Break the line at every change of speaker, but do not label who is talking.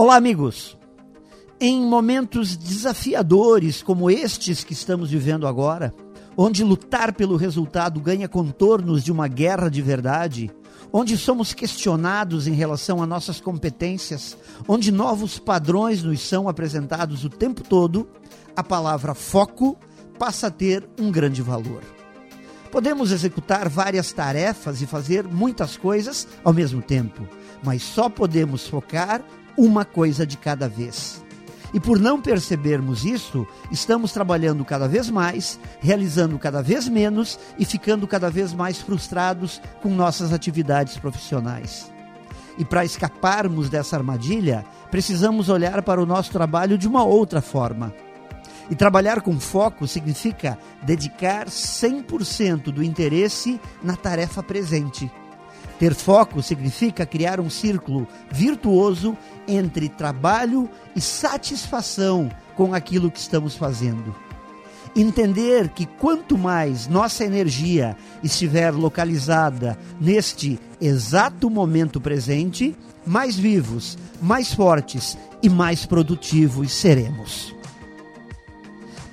Olá, amigos! Em momentos desafiadores como estes que estamos vivendo agora, onde lutar pelo resultado ganha contornos de uma guerra de verdade, onde somos questionados em relação a nossas competências, onde novos padrões nos são apresentados o tempo todo, a palavra foco passa a ter um grande valor. Podemos executar várias tarefas e fazer muitas coisas ao mesmo tempo, mas só podemos focar uma coisa de cada vez. E por não percebermos isso, estamos trabalhando cada vez mais, realizando cada vez menos e ficando cada vez mais frustrados com nossas atividades profissionais. E para escaparmos dessa armadilha, precisamos olhar para o nosso trabalho de uma outra forma. E trabalhar com foco significa dedicar 100% do interesse na tarefa presente ter foco significa criar um círculo virtuoso entre trabalho e satisfação com aquilo que estamos fazendo. Entender que quanto mais nossa energia estiver localizada neste exato momento presente, mais vivos, mais fortes e mais produtivos seremos.